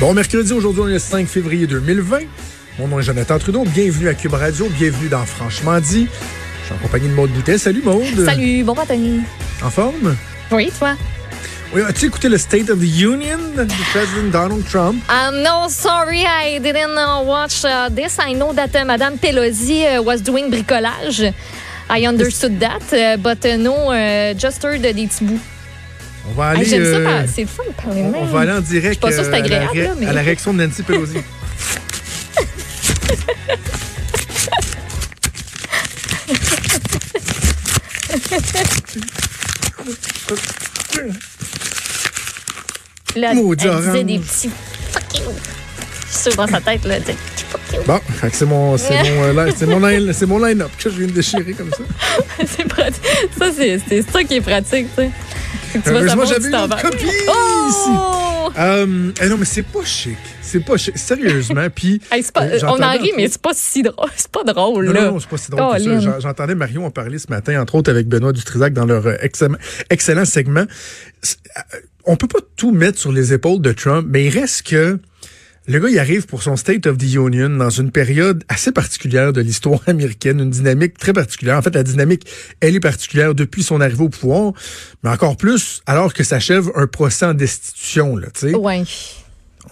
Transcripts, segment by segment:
Bon mercredi, aujourd'hui on est le 5 février 2020. Mon nom est Jonathan Trudeau. Bienvenue à Cube Radio. Bienvenue dans Franchement dit. Je suis en compagnie de Maude Boutet. Salut Maude. Salut, bon matin. En forme? Oui, toi? Oui, as-tu écouté le State of the Union du président Donald Trump? Um, no, sorry, I didn't uh, watch uh, this. I know that uh, Madame Pelosi uh, was doing bricolage. I understood that, but no, uh, just heard des petits bouts. On va aller. Hey, J'aime ça, euh, par- c'est de parler on, va aller en direct pas sûre euh, à, la agréable, là, mais- à la réaction de Nancy Pelosi. Là, Maudit elle disait des petits fuck you. Je suis sûre dans sa tête, là, elle disait. Bon, c'est mon, c'est mon, euh, line- c'est mon, line- line-up que je viens de déchirer comme ça. c'est pratique. Ça, c'est c'est ça qui est pratique, tu sais. Tu vas Heureusement, savoir j'avais une autre copie ici. Oh! Euh, eh non, mais c'est pas chic. C'est pas chic. Sérieusement. Puis. Hey, pas- euh, on en rit, mais c'est pas si drôle. C'est pas drôle, Non, là. non, non, c'est pas si drôle. J'en- J'entendais Marion en parler ce matin, entre autres avec Benoît Dutrisac dans leur euh, excellent, excellent segment. Euh, On peut pas tout mettre sur les épaules de Trump, mais il reste que le gars, il arrive pour son State of the Union dans une période assez particulière de l'histoire américaine, une dynamique très particulière. En fait, la dynamique, elle est particulière depuis son arrivée au pouvoir, mais encore plus alors que s'achève un procès en destitution, là, tu sais. Ouais.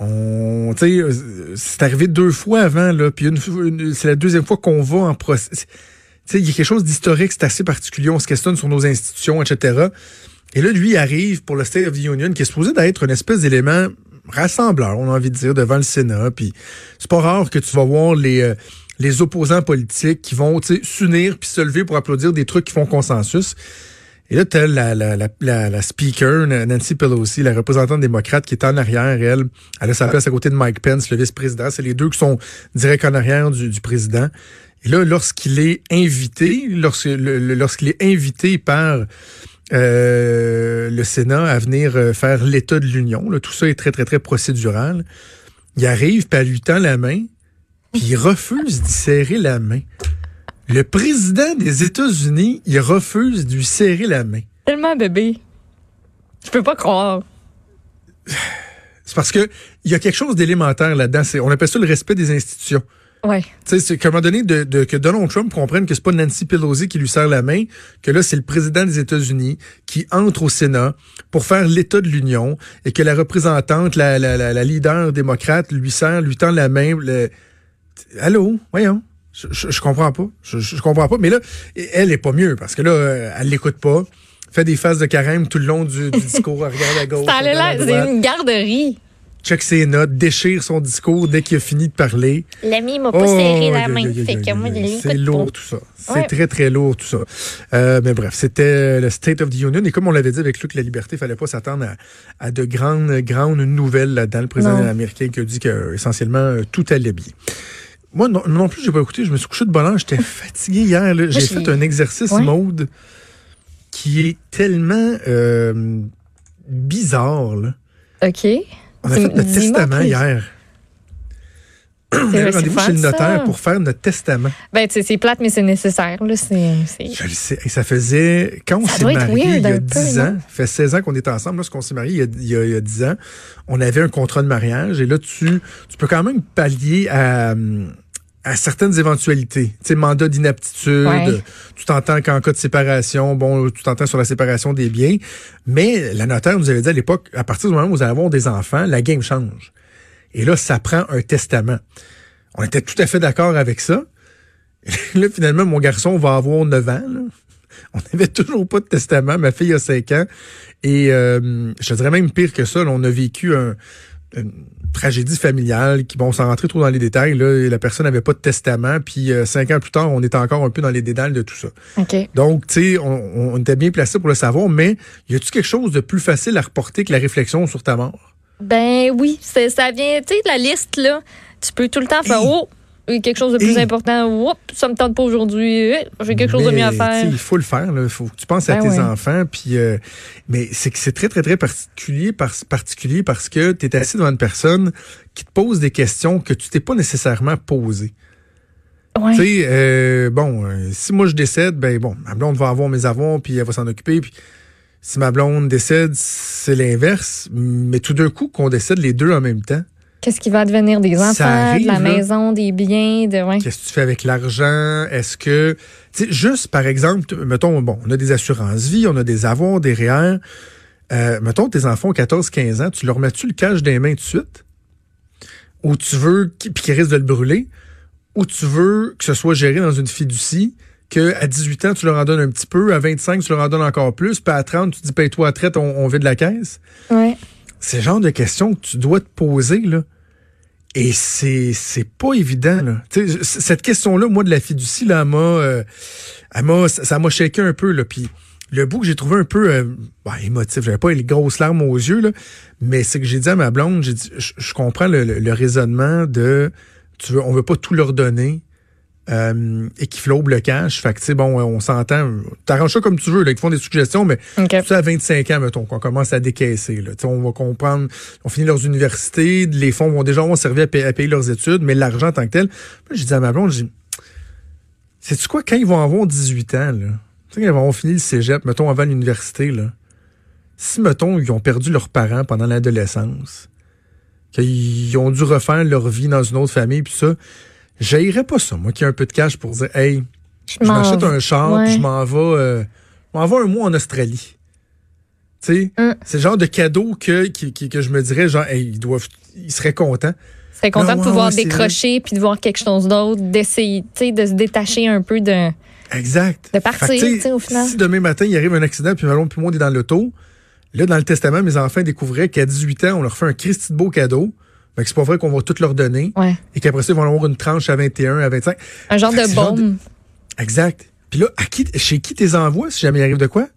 On, tu sais, c'est arrivé deux fois avant, là, puis une, fois- une- c'est la deuxième fois qu'on va en procès. Tu sais, il y a quelque chose d'historique, c'est assez particulier, on se questionne sur nos institutions, etc. Et là, lui, il arrive pour le State of the Union, qui est supposé d'être une espèce d'élément rassembleur, on a envie de dire, devant le Sénat. Puis c'est pas rare que tu vas voir les, euh, les opposants politiques qui vont, s'unir puis se lever pour applaudir des trucs qui font consensus. Et là, t'as la, la, la, la, la speaker, Nancy Pelosi, la représentante démocrate qui est en arrière, elle. Elle a sa place à côté de Mike Pence, le vice-président. C'est les deux qui sont direct en arrière du, du président. Et là, lorsqu'il est invité, lorsqu'il est invité par euh, le Sénat à venir euh, faire l'état de l'Union, tout ça est très, très, très procédural. Il arrive, puis elle lui tend la main, puis il refuse d'y serrer la main. Le président des États-Unis, il refuse de lui serrer la main. Tellement bébé. Je peux pas croire. C'est parce que il y a quelque chose d'élémentaire là-dedans. On appelle ça le respect des institutions. Ouais. Tu sais, c'est qu'à un moment donné, de, de- que Donald Trump comprenne que c'est pas Nancy Pelosi qui lui serre la main, que là, c'est le président des États-Unis qui entre au Sénat pour faire l'état de l'Union et que la représentante, la, la, la, la leader démocrate lui serre, lui tend la main. Le... Allô? Voyons. Je, je, je comprends pas. Je, je, comprends pas. Mais là, elle est pas mieux parce que là, euh, elle l'écoute pas. Fait des phases de carême tout le long du, du discours. Elle regarde à gauche. C'est une garderie. Check ses notes, déchire son discours dès qu'il a fini de parler. L'ami m'a pas Oh, serré la main. C'est lourd tout ça. C'est Ouais. très, très lourd tout ça. Euh, mais bref, c'était le State of the Union. Et comme on l'avait dit avec Luc La Liberté, il fallait pas s'attendre à, à de grandes, grandes nouvelles là-dedans. Le président Non. américain qui a dit que euh, essentiellement euh, tout allait bien. Moi non, non plus, j'ai pas écouté. Je me suis couché de bonne heure. J'étais fatigué hier. J'ai j'ai- fait un exercice Ouais. mode qui est tellement euh, bizarre. là. OK. On a fait notre testament hier. On c'est rendez-vous chez le ça. notaire pour faire notre testament. Ben, tu sais, c'est plate, mais c'est nécessaire. Là, Je le sais. Et ça faisait, quand on Ça s'est marié il y a un peu, 10 non? ans, ça fait 16 ans qu'on est ensemble, lorsqu'on s'est marié il y, a, il, y a, il y a 10 ans, on avait un contrat de mariage et là, tu, tu peux quand même pallier à, à certaines éventualités. Tu sais, mandat d'inaptitude, Ouais. tu t'entends qu'en cas de séparation, bon, tu t'entends sur la séparation des biens, mais la notaire nous avait dit à l'époque, à partir du moment où vous allez avoir des enfants, la game change. Et là, ça prend un testament. On était tout à fait d'accord avec ça. Et là, finalement, mon garçon va avoir 9 ans. là. On n'avait toujours pas de testament. Ma fille a 5 ans. Et euh, je te dirais même pire que ça. là, on a vécu un- une tragédie familiale qui, bon, sans rentrer trop dans les détails, là, la personne n'avait pas de testament. Puis euh, cinq ans plus tard, on était encore un peu dans les dédales de tout ça. Donc, tu sais, on, on était bien placé pour le savoir, mais y a-tu quelque chose de plus facile à reporter que la réflexion sur ta mort? Ben oui, ça vient, tu sais, la liste, là. Tu peux tout le temps faire, oh, quelque chose de plus important. Oups, ça me tente pas aujourd'hui. J'ai quelque chose de mieux à faire. Il faut le faire. Il faut que tu penses à Ben tes ouais. enfants. Puis, euh, mais c'est que c'est très, très, très particulier, parce, particulier parce que tu es assis devant une personne qui te pose des questions que tu t'es pas nécessairement posées. Ouais. Tu sais, euh, bon, euh, si moi je décède, ben bon, ma blonde va avoir mes avoirs, puis elle va s'en occuper. Puis si ma blonde décède, c'est l'inverse. Mais tout d'un coup, qu'on décède les deux en même temps, Qu'est-ce qui va devenir des enfants, arrive, de la là. maison, des biens, de ouais. Qu'est-ce que tu fais avec l'argent? Est-ce que, juste par exemple, mettons, bon, on a des assurances vie, on a des avoirs, des REER. Euh, mettons, tes enfants ont 14-15 ans, tu leur mets-tu le cash des mains tout de suite? Ou tu veux, puis qu'ils risquent de le brûler? Ou tu veux que ce soit géré dans une fiducie, que à 18 ans, tu leur en donnes un petit peu, à 25, tu leur en donnes encore plus, puis à 30, tu dis paye-toi à traite, on, on vide la caisse? Ouais. C'est le genre de questions que tu dois te poser, là. Et c'est c'est pas évident, là. Cette question-là, moi, de la fiducie, là, m'a, euh, ça m'a shaké un peu, là. Puis le bout que j'ai trouvé un peu euh, bah, émotif, j'avais pas les grosses larmes aux yeux, là, mais c'est que j'ai dit à ma blonde, j'ai dit, je, comprends le raisonnement de, tu veux, on veut pas tout leur donner. Euh, et qui flaube le cash. Fait que, tu sais, bon, on s'entend. T'arranges ça comme tu veux, là. Ils te font des suggestions, mais OK. c'est à 25 ans, mettons, qu'on commence à décaisser. Là. On va comprendre, on finit leurs universités, les fonds vont déjà vont servir à payer, à payer leurs études, mais l'argent en tant que tel. J'ai dit à ma blonde, j'ai dit, sais-tu quoi, quand ils vont avoir 18 ans, là, tu sais, quand ils vont avoir fini le cégep, mettons, avant l'université, là, si, mettons, ils ont perdu leurs parents pendant l'adolescence, qu'ils ont dû refaire leur vie dans une autre famille, puis ça, j'haïrais pas ça, moi, qui ai un peu de cash pour dire, hey, je m'achète un char, Ouais. puis je m'en vais, euh, je m'en vais un mois en Australie. Tu sais, Hum. c'est le genre de cadeau que, qui- que je me dirais, genre, hey, ils doivent, ils seraient contents. C'est content Ah, de ouais, pouvoir ouais, décrocher puis de voir quelque chose d'autre, d'essayer, tu sais, de se détacher un peu de. Exact. De partir, que, tu sais, au final. Si demain matin, il arrive un accident, puis Malon puis moi, on est dans l'auto, là, dans le testament, mes enfants découvraient qu'à 18 ans, on leur fait un Christy de beau cadeau. Fait que c'est pas vrai qu'on va tout leur donner. Ouais. Et qu'après ça, ils vont avoir une tranche à 21, à 25. Un genre Fait de c'est genre de-. Exact. Puis là, à qui, chez qui t'es envoies si jamais il arrive de quoi?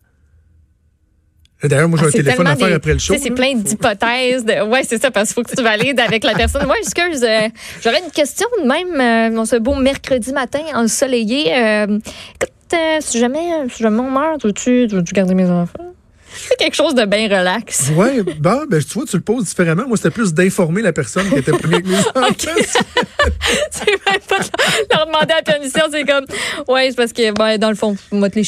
D'ailleurs, moi, j'ai Ah, un téléphone à faire des- après le show. tu C'est plein d'hypothèses. De... Ouais, c'est ça, parce qu'il faut que tu valides avec la personne. Ouais, excuse, euh, j'aurais une question de même, euh, dans ce beau mercredi matin ensoleillé. Euh, écoute, euh, si, jamais, si jamais on meurt, veux-tu veux garder mes enfants? C'est quelque chose de bien relax. Ouais, bah, ben, tu vois, tu le poses différemment. Moi, c'était plus d'informer la personne qui était mes enfants. c'est même pas de leur demander la permission, c'est comme, ouais, c'est parce que, ben, dans le fond, moi, te les.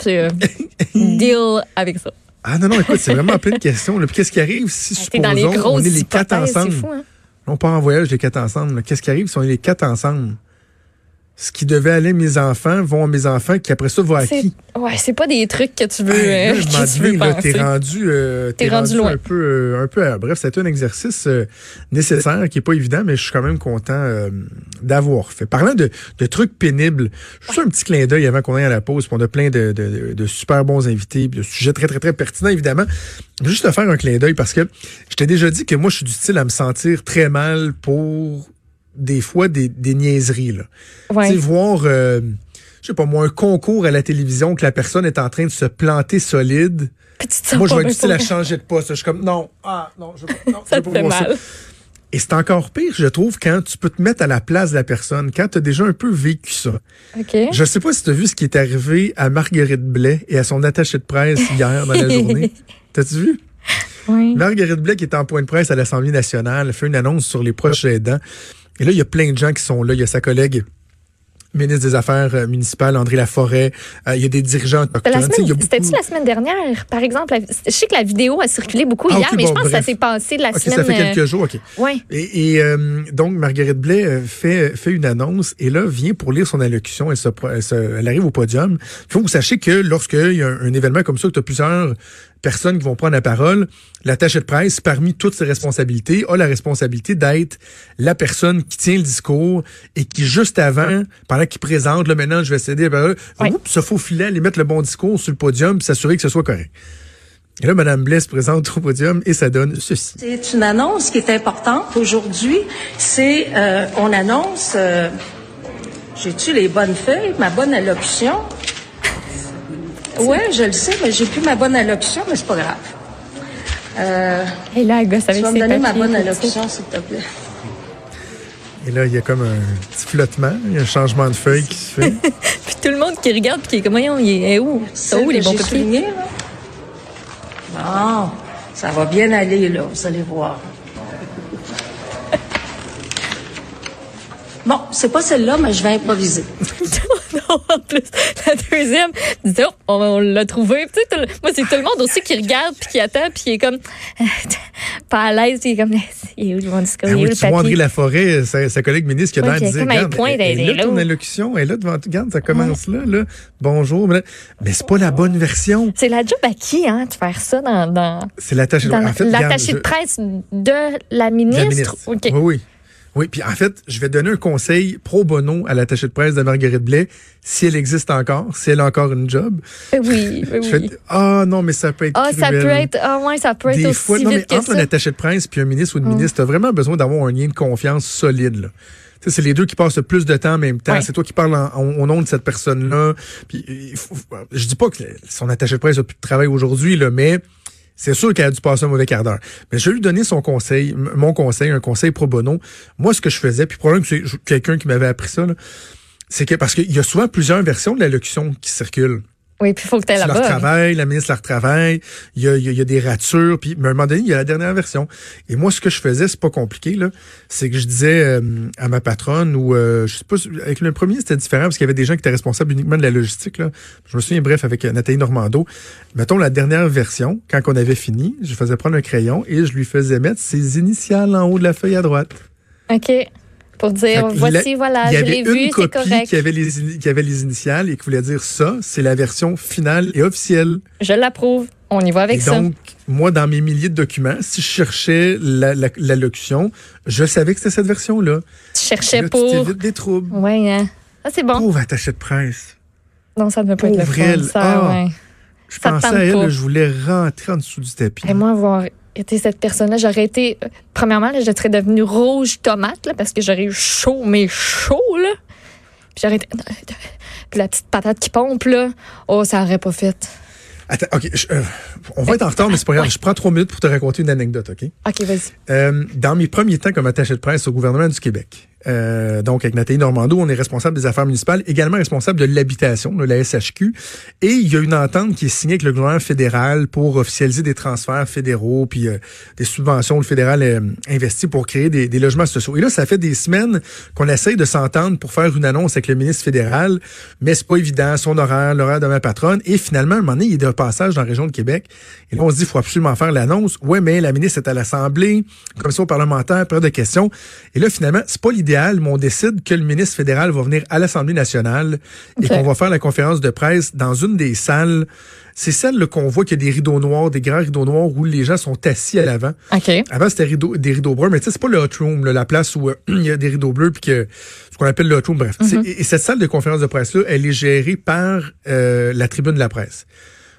C'est, euh, deal avec ça. Ah non, non, écoute, c'est vraiment plein de questions. qu'est-ce qui arrive si, T'es dans les supposons, on est les quatre ensemble? fou, hein? On part en voyage les quatre ensemble. Qu'est-ce qui arrive si on est les quatre ensemble? Ce qui devait aller à mes enfants vont à mes enfants, qui après ça va à C'est- qui? Ouais, c'est pas des trucs que tu veux, Hey, là, euh, je que tu veux là, penser. t'es rendu, euh, T'es t'es rendu rendu, loin. un peu, euh, un peu. bref, c'était un exercice euh, nécessaire qui est pas évident, mais je suis quand même content d'avoir fait. Parlant de, de trucs pénibles, juste un petit clin d'œil avant qu'on aille à la pause, puis on a plein de, de, de super bons invités, puis de sujets très très très pertinents évidemment. Juste te faire un clin d'œil parce que je t'ai déjà dit que moi je suis du style à me sentir très mal pour des fois des, des niaiseries là. Ouais. Voir, euh, je sais pas moi, un concours à la télévision que la personne est en train de se planter solide. Moi, je vais être style à changer de poste. Je suis comme, non, ah, non, je veux pas, non, je Ça veux te pas fait voir ça. mal. Et c'est encore pire, je trouve, quand tu peux te mettre à la place de la personne, quand tu as déjà un peu vécu ça. OK. Je sais pas si tu as vu ce qui est arrivé à Marguerite Blais et à son attaché de presse hier dans la journée. T'as-tu vu? Oui. Marguerite Blais qui est en point de presse à l'Assemblée nationale, fait une annonce sur les proches aidants. Et là, il y a plein de gens qui sont là. Il y a sa collègue ministre des Affaires euh, municipales, André Laforêt. Euh, il y a des dirigeants autochtones. Beaucoup- C'était-tu la semaine dernière, par exemple? la- je sais que la vidéo a circulé beaucoup Ah, hier, mais je pense que ça s'est passé la OK, semaine. ça fait euh, quelques jours, OK. ouais. Et, et, euh, donc, Marguerite Blais fait, fait une annonce et là, vient pour lire son allocution. Elle, se, pro- elle, se- elle arrive au podium. Il faut que vous sachiez que lorsqu'il y a un, un événement comme ça, que tu as plusieurs personnes qui vont prendre la parole, l'attaché de presse, parmi toutes ses responsabilités, a la responsabilité d'être la personne qui tient le discours et qui, juste avant, pendant qu'il présente, là, maintenant, je vais céder la parole, oups, se faufiler, aller mettre le bon discours sur le podium puis s'assurer que ce soit correct. Et là, Mme Blais se présente au podium et ça donne ceci. C'est une annonce qui est importante aujourd'hui. C'est, euh, on annonce, euh, j'ai-tu les bonnes feuilles, ma bonne allocution? Ouais, je le sais, mais j'ai plus ma bonne allocution, mais c'est pas grave. Euh, Et là, elle gosse tu vas me donner ma bonne allocution, s'il te plaît. Et là, il y a comme un petit flottement, il y a un changement de feuille qui se fait. Puis tout le monde qui regarde, puis qui est comme, voyons, il est où? C'est où les bons papiers? là? Bon, ça va bien aller, là, vous allez voir. Bon, c'est pas celle-là, mais je vais improviser. non, en plus, la deuxième, tu dis, oh, on, on l'a trouvé. Tu sais, tout le- moi, c'est tout le monde aussi qui regarde, puis qui attend, puis qui est comme, pas à l'aise, puis il est comme, il est où le bon discours? Ah Il est où oui, le tu vois André? Laforêt, sa, sa collègue ministre, qui a dire, comme à regarde, point elle, elle là ton allocution, elle est là devant, regarde, ça commence là, là, bonjour, mais, là- mais c'est pas la bonne version. C'est la job à qui, hein, de faire ça dans, dans, C'est l'attaché dans en fait, de presse de la ministre? la ministre. OK. Oui, oui. Oui, puis en fait, je vais donner un conseil pro bono à l'attaché de presse de Marguerite Blais, si elle existe encore, si elle a encore une job. Oui, oui, fais, oui. ah non, mais ça peut être Ah, ça peut être, ah ouais, ça peut être Des aussi fois, non, vite entre un attaché de presse puis un ministre ou une ministre, tu as vraiment besoin d'avoir un lien de confiance solide. Là. Tu sais, c'est les deux qui passent le plus de temps en même temps. Ouais. C'est toi qui parles en- au nom de cette personne-là. Puis, il faut- je dis pas que son attaché de presse a plus de travail aujourd'hui, là, mais c'est sûr qu'elle a dû passer un mauvais quart d'heure. Mais je vais lui donner son conseil, mon conseil, un conseil pro bono. Moi, ce que je faisais, puis probablement que c'est quelqu'un qui m'avait appris ça, c'est que parce qu'il y a souvent plusieurs versions de l'allocution qui circulent. Oui, puis il faut que tu la la bonne. retravailles, la ministre la retravaille, il y a, il y a- y a des ratures, puis mais à un moment donné, il y a la dernière version. Et moi, ce que je faisais, c'est pas compliqué, là, c'est que je disais euh, à ma patronne, ou euh, je sais pas, avec le premier, c'était différent, parce qu'il y avait des gens qui étaient responsables uniquement de la logistique. Là. Je me souviens, bref, avec euh, Nathalie Normando. Mettons la dernière version, quand on avait fini, je faisais prendre un crayon et je lui faisais mettre ses initiales en haut de la feuille à droite. OK. Pour dire, voici, la- voilà, je l'ai vu, c'est correct. qui avait, les, qui avait les initiales et qui voulait dire ça, c'est la version finale et officielle. Je l'approuve. On y va avec et ça. donc, moi, dans mes milliers de documents, si je cherchais la- la- l'allocution, je savais que c'était cette version-là. Tu cherchais Là, tu pour. t'évites des troubles. Oui, hein. Ah, c'est bon. Pauvre attaché de presse. Non, ça ne peut pas être le elle. Ça, Ah. ouais. Je Ça pensais à elle, là, je voulais rentrer en dessous du tapis. Et moi, avoir été cette personne-là, j'aurais été. euh, Premièrement, là, je serais devenue rouge tomate, là, parce que j'aurais eu chaud, mais chaud, là. Puis j'aurais été. Puis la petite patate qui pompe, là. Oh, ça aurait pas fait. Attends, OK. je- euh, on va être en retard, mais c'est pas grave. Je prends trois minutes pour te raconter une anecdote, OK? OK, vas-y. Euh, dans mes premiers temps comme attaché de presse au gouvernement du Québec, euh, donc avec Nathalie Normando, on est responsable des affaires municipales, également responsable de l'habitation, de la SHQ, et il y a une entente qui est signée avec le gouvernement fédéral pour officialiser des transferts fédéraux, puis euh, des subventions le fédéral euh, investit pour créer des, logements sociaux. Et là, ça fait des semaines qu'on essaye de s'entendre pour faire une annonce avec le ministre fédéral, mais c'est pas évident, son horaire, l'horaire de ma patronne, et finalement, à un moment donné, il est de passage dans la région de Québec, et là, on se dit, faut absolument faire l'annonce. Ouais, mais la ministre est à l'Assemblée, commission parlementaire, période de questions. Et là, finalement, c'est pas mais on décide que le ministre fédéral va venir à l'Assemblée nationale et qu'on va faire la conférence de presse dans une des salles. C'est celle qu'on voit qu'il y a des rideaux noirs, des grands rideaux noirs où les gens sont assis à l'avant. OK. Avant, c'était rideau- des rideaux bruns, mais tu sais, c'est pas le hot room, là, la place où euh, il y a des rideaux bleus, puis que ce qu'on appelle le hot room, bref. Et, et cette salle de conférence de presse-là, elle est gérée par euh, la tribune de la presse.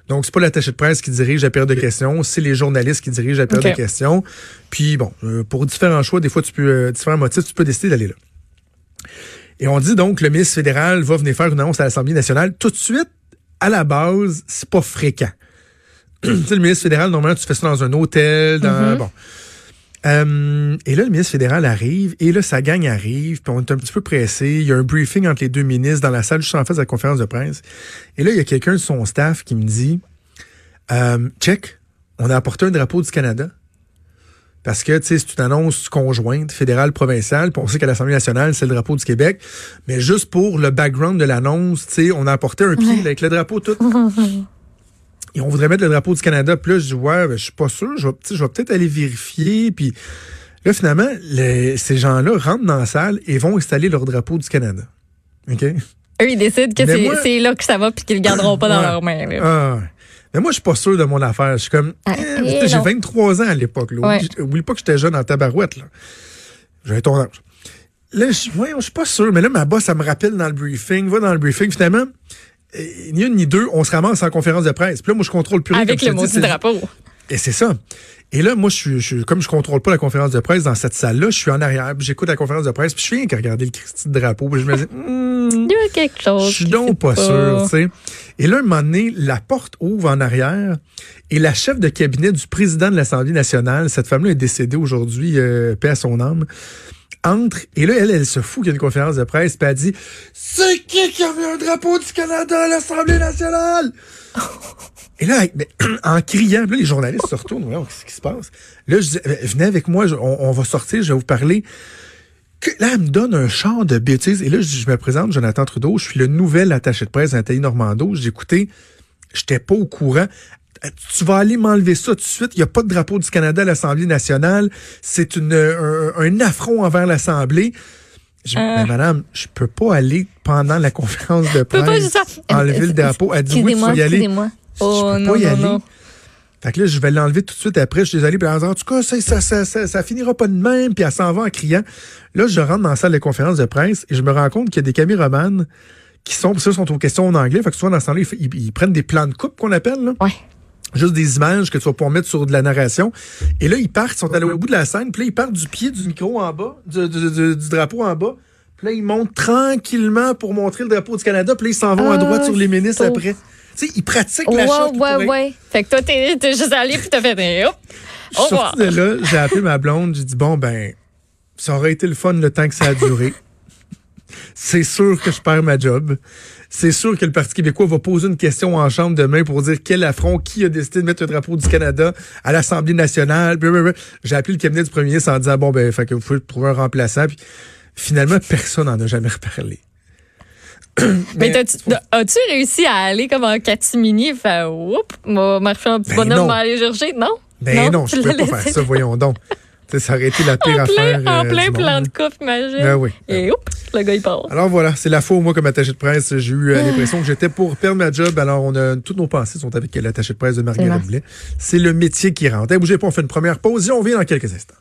Donc, c'est pas l'attaché de presse qui dirige la période de questions, c'est les journalistes qui dirigent la période de questions. Puis, bon, euh, pour différents choix, des fois, tu peux, euh, différents motifs, tu peux décider d'aller là. Et on dit donc, le ministre fédéral va venir faire une annonce à l'Assemblée nationale. Tout de suite, à la base, c'est pas fréquent. tu sais, le ministre fédéral, normalement, tu fais ça dans un hôtel, dans, bon. Euh, et là, le ministre fédéral arrive, et là, sa gang arrive, puis on est un petit peu pressé. Il y a un briefing entre les deux ministres dans la salle juste en face de la conférence de presse. Et là, il y a quelqu'un de son staff qui me dit euh, Check, on a apporté un drapeau du Canada. Parce que, tu sais, c'est une annonce conjointe, fédérale, provinciale, puis on sait qu'à l'Assemblée nationale, c'est le drapeau du Québec. Mais juste pour le background de l'annonce, tu sais, on a apporté un pied avec le drapeau tout. Et on voudrait mettre le drapeau du Canada. Puis là, je dis, ouais, ben, je suis pas sûr. Je vais, je peut-être aller vérifier. Puis là, finalement, les- ces gens-là rentrent dans la salle et vont installer leur drapeau du Canada. OK? Eux, ils décident que c'est moi- là que ça va puis qu'ils le garderont pas dans leurs mains. Ah. Mais moi, je suis pas sûr de mon affaire. Je suis comme, Ah, eh, eh, j'ai non. 23 ans à l'époque. là. Ouais. Oublie, pas que j'étais jeune en tabarouette. là. J'avais ton âge. Là, je, ouais, je suis pas sûr. Mais là, ma boss, ça me rappelle dans le briefing. Va dans le briefing. Finalement, ni une ni deux, on se ramasse en conférence de presse. Puis là, moi, je contrôle plus rien. Avec le c'est- drapeau. Et c'est ça. Et là, moi, je suis, je, comme je contrôle pas la conférence de presse dans cette salle-là, je suis en arrière, puis j'écoute la conférence de presse, puis je viens qu'à regarder le Christy de drapeau, puis je me dis, Hmm, Il y a quelque chose. je suis donc pas sûr, tu sais. Et là, un moment donné, la porte ouvre en arrière et la chef de cabinet du président de l'Assemblée nationale, cette femme-là est décédée aujourd'hui, euh, paix à son âme, entre et là, elle, elle se fout qu'il y a une conférence de presse, puis elle dit C'est qui qui a mis un drapeau du Canada à l'Assemblée nationale? Et là, mais, en criant, là, les journalistes se retournent, Voyons, qu'est-ce qui se passe? Là, je dis, Euh, venez avec moi, je- on, on va sortir, je vais vous parler. Que- là, elle me donne un chant de bêtises. Et là, je, je me présente, Jonathan Trudeau, je suis le nouvel attaché de presse d'Anthalie Normando. J'ai écouté, j'étais pas au courant. Euh, Tu vas aller m'enlever ça tout de suite. Il n'y a pas de drapeau du Canada à l'Assemblée nationale. C'est une, un, un affront envers l'Assemblée. Je dis, Euh. mais madame, je peux pas aller pendant la conférence de Je peux pas presse enlever le drapeau. Elle dit, oui, tu vas y aller. Je Oh peux non, pas y non, aller. non. Fait que là, je vais l'enlever tout de suite après. Je suis désolé. Puis en tout cas, ça, ça, ça, ça, ça finira pas de même. Puis elle s'en va en criant. Là, je rentre dans la salle de conférence de presse et je me rends compte qu'il y a des caméramans qui sont, ça, sont aux questions en anglais. Fait que souvent, dans ce temps-là, ils, ils- ils prennent des plans de coupe qu'on appelle, là. Ouais. Juste des images que tu vas pouvoir mettre sur de la narration. Et là, ils partent, ils sont allés au bout de la scène. Puis là, ils partent du pied du micro en bas, du, du- du- du drapeau en bas. Puis là, ils montent tranquillement pour montrer le drapeau du Canada. Puis là, ils s'en vont à Ah, droite sur les ministres après. Tu sais, ils pratiquent la Ouais, shot. ouais, être- ouais. Fait que toi, t'es t'es juste allé puis t'as fait eh, hop. Au revoir. de là, j'ai appelé ma blonde, j'ai dit bon ben ça aurait été le fun le temps que ça a duré. C'est sûr que je perds ma job. C'est sûr que le Parti québécois va poser une question en chambre demain pour dire quel affront, qui a décidé de mettre le drapeau du Canada à l'Assemblée nationale. J'ai appelé le cabinet du premier ministre en disant bon ben fait que vous pouvez trouver un remplaçant. Puis finalement personne n'en a jamais reparlé. Mais as-tu réussi à aller comme en catimini, faire oups, m'a marché un petit Ben bonhomme non. m'a aller chercher? Non? Ben non, je tu peux pas faire ça, voyons donc. Ça aurait été la pire En affaire. plein, en euh, plein plan monde. de coupe, imagine. Ben oui. Et oups, le gars, il part. Alors voilà, c'est la fois où moi, comme attaché de presse, j'ai eu euh, l'impression que j'étais pour perdre ma job. Alors, on a toutes nos pensées sont avec l'attaché de presse de Marguerite. Blais. C'est le métier qui rentre. Hey, bougez pas, on fait une première pause et on vient dans quelques instants.